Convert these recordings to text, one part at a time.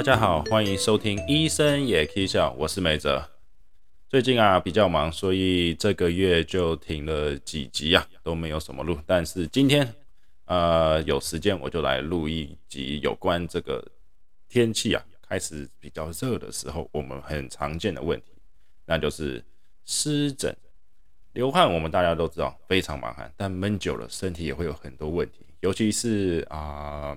大家好，欢迎收听医生也可以笑，我是美哲。最近啊比较忙，所以这个月就停了几集啊，都没有什么录。但是今天呃有时间，我就来录一集有关这个天气啊开始比较热的时候，我们很常见的问题，那就是湿疹。流汗，我们大家都知道非常麻烦，但闷久了身体也会有很多问题，尤其是啊。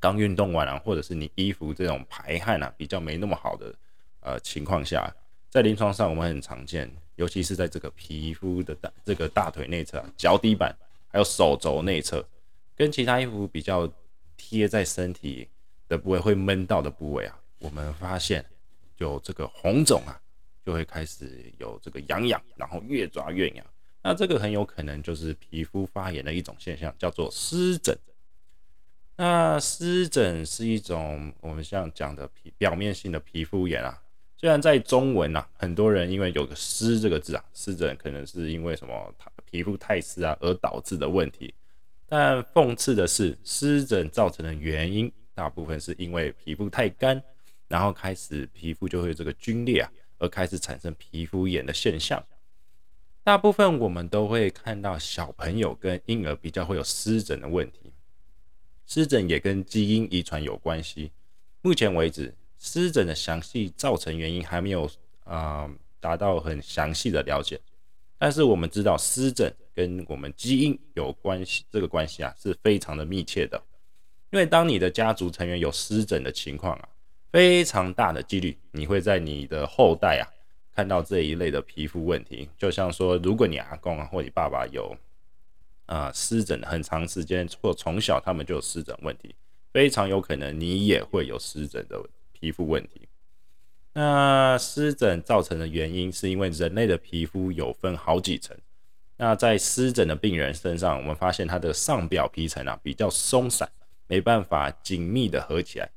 刚运动完啊，或者是你衣服这种排汗啊比较没那么好的呃情况下，在临床上我们很常见，尤其是在这个皮肤的大这个大腿内侧、脚底板还有手肘内侧，跟其他衣服比较贴在身体的部位会闷到的部位啊，我们发现有这个红肿啊，就会开始有这个痒痒，然后越抓越痒，那这个很有可能就是皮肤发炎的一种现象，叫做湿疹。那湿疹是一种我们像讲的皮表面性的皮肤炎啊，虽然在中文啊，很多人因为有个湿这个字啊，湿疹可能是因为什么皮肤太湿啊而导致的问题，但讽刺的是，湿疹造成的原因大部分是因为皮肤太干，然后开始皮肤就会这个皲裂啊，而开始产生皮肤炎的现象。大部分我们都会看到小朋友跟婴儿比较会有湿疹的问题。湿疹也跟基因遗传有关系。目前为止，湿疹的详细造成原因还没有啊达到很详细的了解。但是我们知道，湿疹跟我们基因有关系，这个关系啊是非常的密切的。因为当你的家族成员有湿疹的情况啊，非常大的几率你会在你的后代啊看到这一类的皮肤问题。就像说，如果你阿公啊或你爸爸有。啊，湿疹很长时间或从小他们就有湿疹问题，非常有可能你也会有湿疹的皮肤问题。那湿疹造成的原因是因为人类的皮肤有分好几层，那在湿疹的病人身上，我们发现他的上表皮层啊比较松散，没办法紧密的合起来，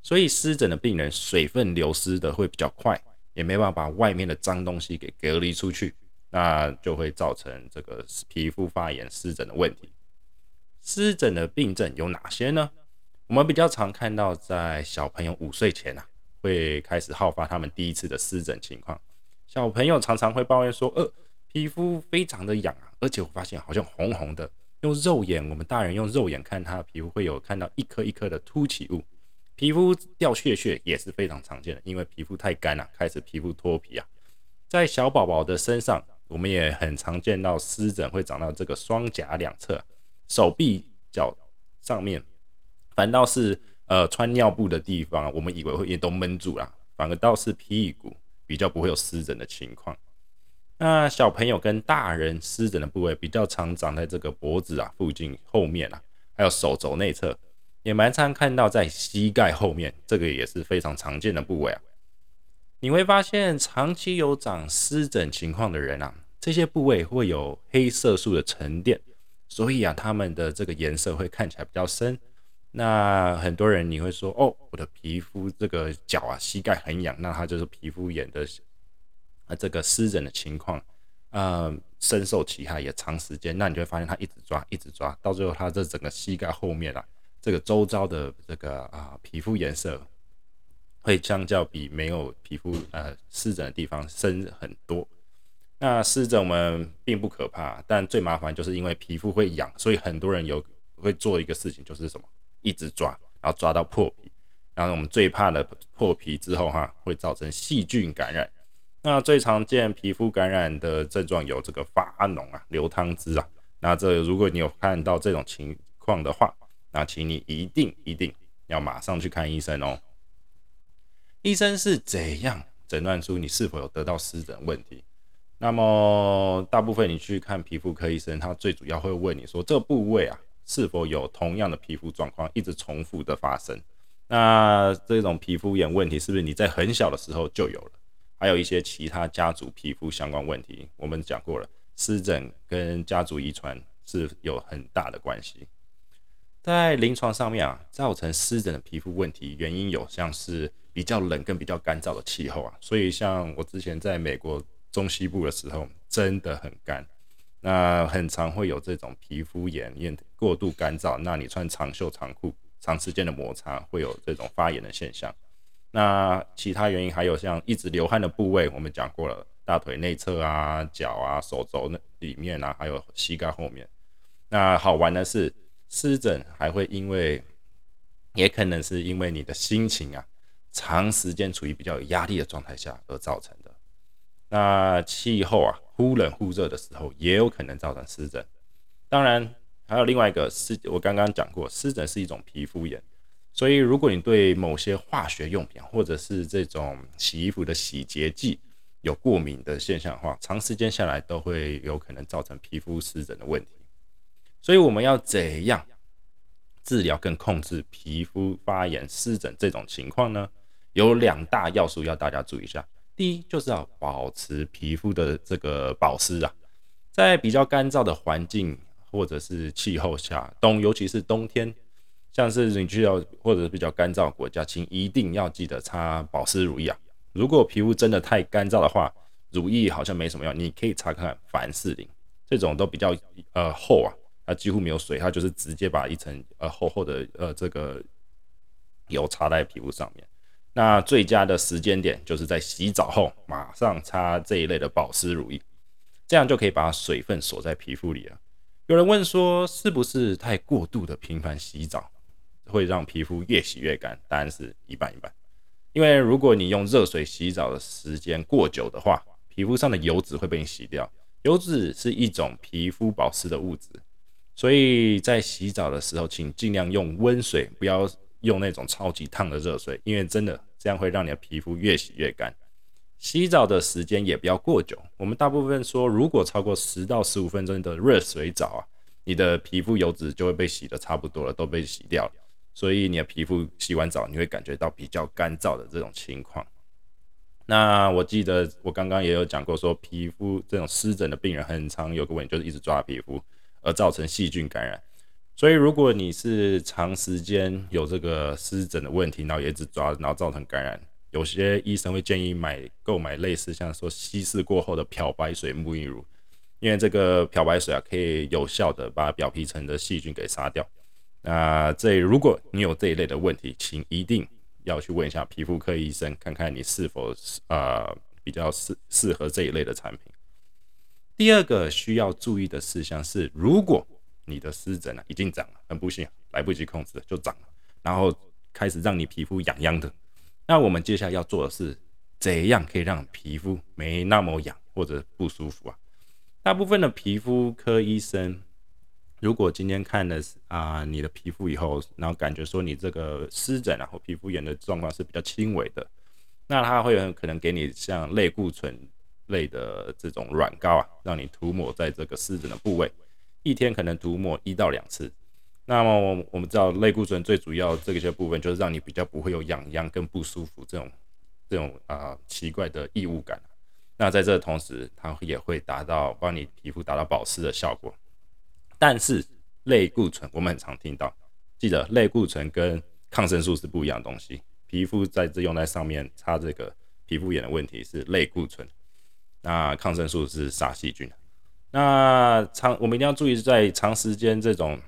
所以湿疹的病人水分流失的会比较快，也没办法把外面的脏东西给隔离出去。那就会造成这个皮肤发炎、湿疹的问题。湿疹的病症有哪些呢？我们比较常看到，在小朋友五岁前啊，会开始好发他们第一次的湿疹情况。小朋友常常会抱怨说：“呃，皮肤非常的痒啊，而且我发现好像红红的。用肉眼，我们大人用肉眼看他皮肤，会有看到一颗一颗的凸起物。皮肤掉屑屑也是非常常见的，因为皮肤太干了，开始皮肤脱皮啊。在小宝宝的身上。我们也很常见到湿疹会长到这个双颊两侧、手臂、脚上面，反倒是呃穿尿布的地方，我们以为会也都闷住了，反而倒是屁股比较不会有湿疹的情况。那小朋友跟大人湿疹的部位比较常长在这个脖子啊附近、后面啊，还有手肘内侧，也蛮常看到在膝盖后面，这个也是非常常见的部位啊。你会发现，长期有长湿疹情况的人啊，这些部位会有黑色素的沉淀，所以啊，他们的这个颜色会看起来比较深。那很多人你会说，哦，我的皮肤这个脚啊、膝盖很痒，那它就是皮肤炎的啊，这个湿疹的情况，嗯，深受其害也长时间，那你就会发现它一直抓，一直抓，到最后它这整个膝盖后面啊，这个周遭的这个啊皮肤颜色。会相较比没有皮肤呃湿疹的地方深很多。那湿疹我们并不可怕，但最麻烦就是因为皮肤会痒，所以很多人有会做一个事情，就是什么一直抓，然后抓到破皮。然后我们最怕的破皮之后哈，会造成细菌感染。那最常见皮肤感染的症状有这个发脓啊、流汤汁啊。那这如果你有看到这种情况的话，那请你一定一定要马上去看医生哦。医生是怎样诊断出你是否有得到湿疹问题？那么大部分你去看皮肤科医生，他最主要会问你说这部位啊是否有同样的皮肤状况一直重复的发生？那这种皮肤炎问题是不是你在很小的时候就有了？还有一些其他家族皮肤相关问题，我们讲过了，湿疹跟家族遗传是有很大的关系。在临床上面啊，造成湿疹的皮肤问题原因有像是。比较冷跟比较干燥的气候啊，所以像我之前在美国中西部的时候，真的很干，那很常会有这种皮肤炎，因过度干燥，那你穿长袖长裤长时间的摩擦会有这种发炎的现象。那其他原因还有像一直流汗的部位，我们讲过了，大腿内侧啊、脚啊、手肘那里面啊，还有膝盖后面。那好玩的是，湿疹还会因为，也可能是因为你的心情啊，长时间处于比较有压力的状态下而造成。那气候啊忽冷忽热的时候，也有可能造成湿疹。当然，还有另外一个湿，我刚刚讲过，湿疹是一种皮肤炎。所以，如果你对某些化学用品或者是这种洗衣服的洗洁剂有过敏的现象的话，长时间下来都会有可能造成皮肤湿疹的问题。所以，我们要怎样治疗跟控制皮肤发炎、湿疹这种情况呢？有两大要素要大家注意一下。第一，就是要保持皮肤的这个保湿啊，在比较干燥的环境或者是气候下，冬尤其是冬天。像是你去到或者是比较干燥国家，请一定要记得擦保湿乳液啊。如果皮肤真的太干燥的话，乳液好像没什么用，你可以擦看看凡士林，这种都比较呃厚啊，它几乎没有水，它就是直接把一层呃厚厚的呃这个油擦在皮肤上面。那最佳的时间点就是在洗澡后马上擦这一类的保湿乳液，这样就可以把水分锁在皮肤里了。有人问说，是不是太过度的频繁洗澡？会让皮肤越洗越干，答案是一半一半。因为如果你用热水洗澡的时间过久的话，皮肤上的油脂会被你洗掉。油脂是一种皮肤保湿的物质，所以在洗澡的时候，请尽量用温水，不要用那种超级烫的热水，因为真的这样会让你的皮肤越洗越干。洗澡的时间也不要过久，我们大部分说，如果超过十到十五分钟的热水澡啊，你的皮肤油脂就会被洗的差不多了，都被洗掉了。所以你的皮肤洗完澡，你会感觉到比较干燥的这种情况。那我记得我刚刚也有讲过，说皮肤这种湿疹的病人很常有个问题，就是一直抓皮肤而造成细菌感染。所以如果你是长时间有这个湿疹的问题，然后也一直抓，然后造成感染，有些医生会建议买购买类似像说稀释过后的漂白水沐浴乳，因为这个漂白水啊可以有效的把表皮层的细菌给杀掉。那这如果你有这一类的问题，请一定要去问一下皮肤科医生，看看你是否呃比较适适合这一类的产品。第二个需要注意的事项是，如果你的湿疹啊已经长了，很不幸来不及控制就长了，然后开始让你皮肤痒痒的，那我们接下来要做的是怎样可以让皮肤没那么痒或者不舒服啊？大部分的皮肤科医生。如果今天看了啊你的皮肤以后，然后感觉说你这个湿疹然后皮肤炎的状况是比较轻微的，那他会很可能给你像类固醇类的这种软膏啊，让你涂抹在这个湿疹的部位，一天可能涂抹一到两次。那么我们知道类固醇最主要这些部分就是让你比较不会有痒痒跟不舒服这种这种啊奇怪的异物感。那在这同时，它也会达到帮你皮肤达到保湿的效果。但是类固醇我们很常听到，记得类固醇跟抗生素是不一样的东西。皮肤在这用在上面擦这个皮肤炎的问题是类固醇，那抗生素是杀细菌。那长我们一定要注意，在长时间这种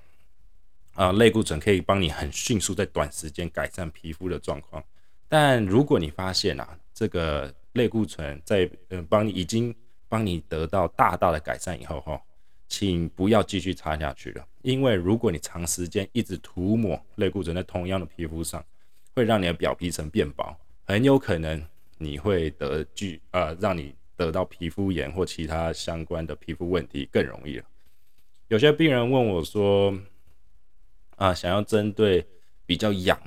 啊类固醇可以帮你很迅速在短时间改善皮肤的状况。但如果你发现啊这个类固醇在呃帮你已经帮你得到大大的改善以后哈。请不要继续擦下去了，因为如果你长时间一直涂抹类固醇在同样的皮肤上，会让你的表皮层变薄，很有可能你会得巨呃，让你得到皮肤炎或其他相关的皮肤问题更容易了。有些病人问我说，啊，想要针对比较痒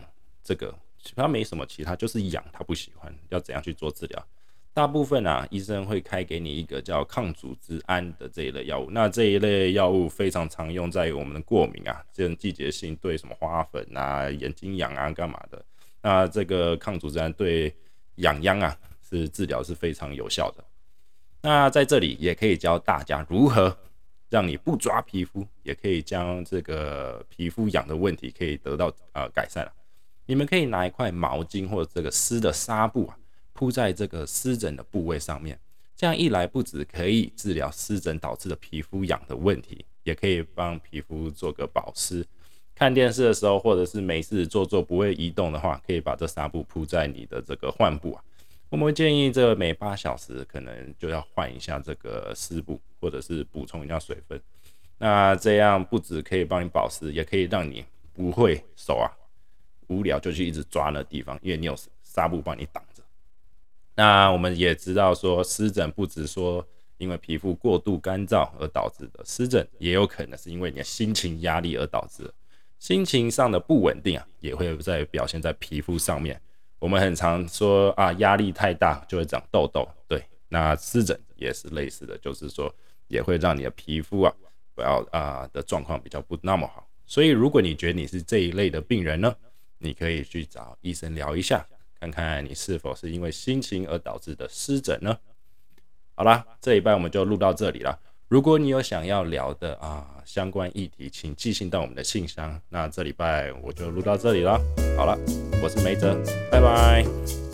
这个，他没什么其他，就是痒，他不喜欢，要怎样去做治疗？大部分啊，医生会开给你一个叫抗组织胺的这一类药物。那这一类药物非常常用在于我们的过敏啊，这种季节性对什么花粉啊、眼睛痒啊、干嘛的。那这个抗组织胺对痒痒啊是治疗是非常有效的。那在这里也可以教大家如何让你不抓皮肤，也可以将这个皮肤痒的问题可以得到呃改善了。你们可以拿一块毛巾或者这个湿的纱布啊。铺在这个湿疹的部位上面，这样一来不止可以治疗湿疹导致的皮肤痒的问题，也可以帮皮肤做个保湿，看电视的时候，或者是没事做做不会移动的话，可以把这纱布铺在你的这个患部啊。我们会建议这每八小时可能就要换一下这个湿布，或者是补充一下水分。那这样不止可以帮你保湿，也可以让你不会手啊无聊就去一直抓那地方，因为你有纱布帮你挡着。那我们也知道说湿疹不止说因为皮肤过度干燥而导致的，湿疹也有可能是因为你的心情压力而导致的。心情上的不稳定啊，也会在表现在皮肤上面。我们很常说啊，压力太大就会长痘痘。对，那湿疹也是类似的，就是说也会让你的皮肤啊，不要啊的状况比较不那么好。所以，如果你觉得你是这一类的病人呢，你可以去找医生聊一下，看看你是否是因为心情而导致的湿疹呢？好啦，这一半我们就录到这里了。如果你有想要聊的啊相关议题，请寄信到我们的信箱。那这礼拜我就录到这里了。好了，我是梅哲，拜拜。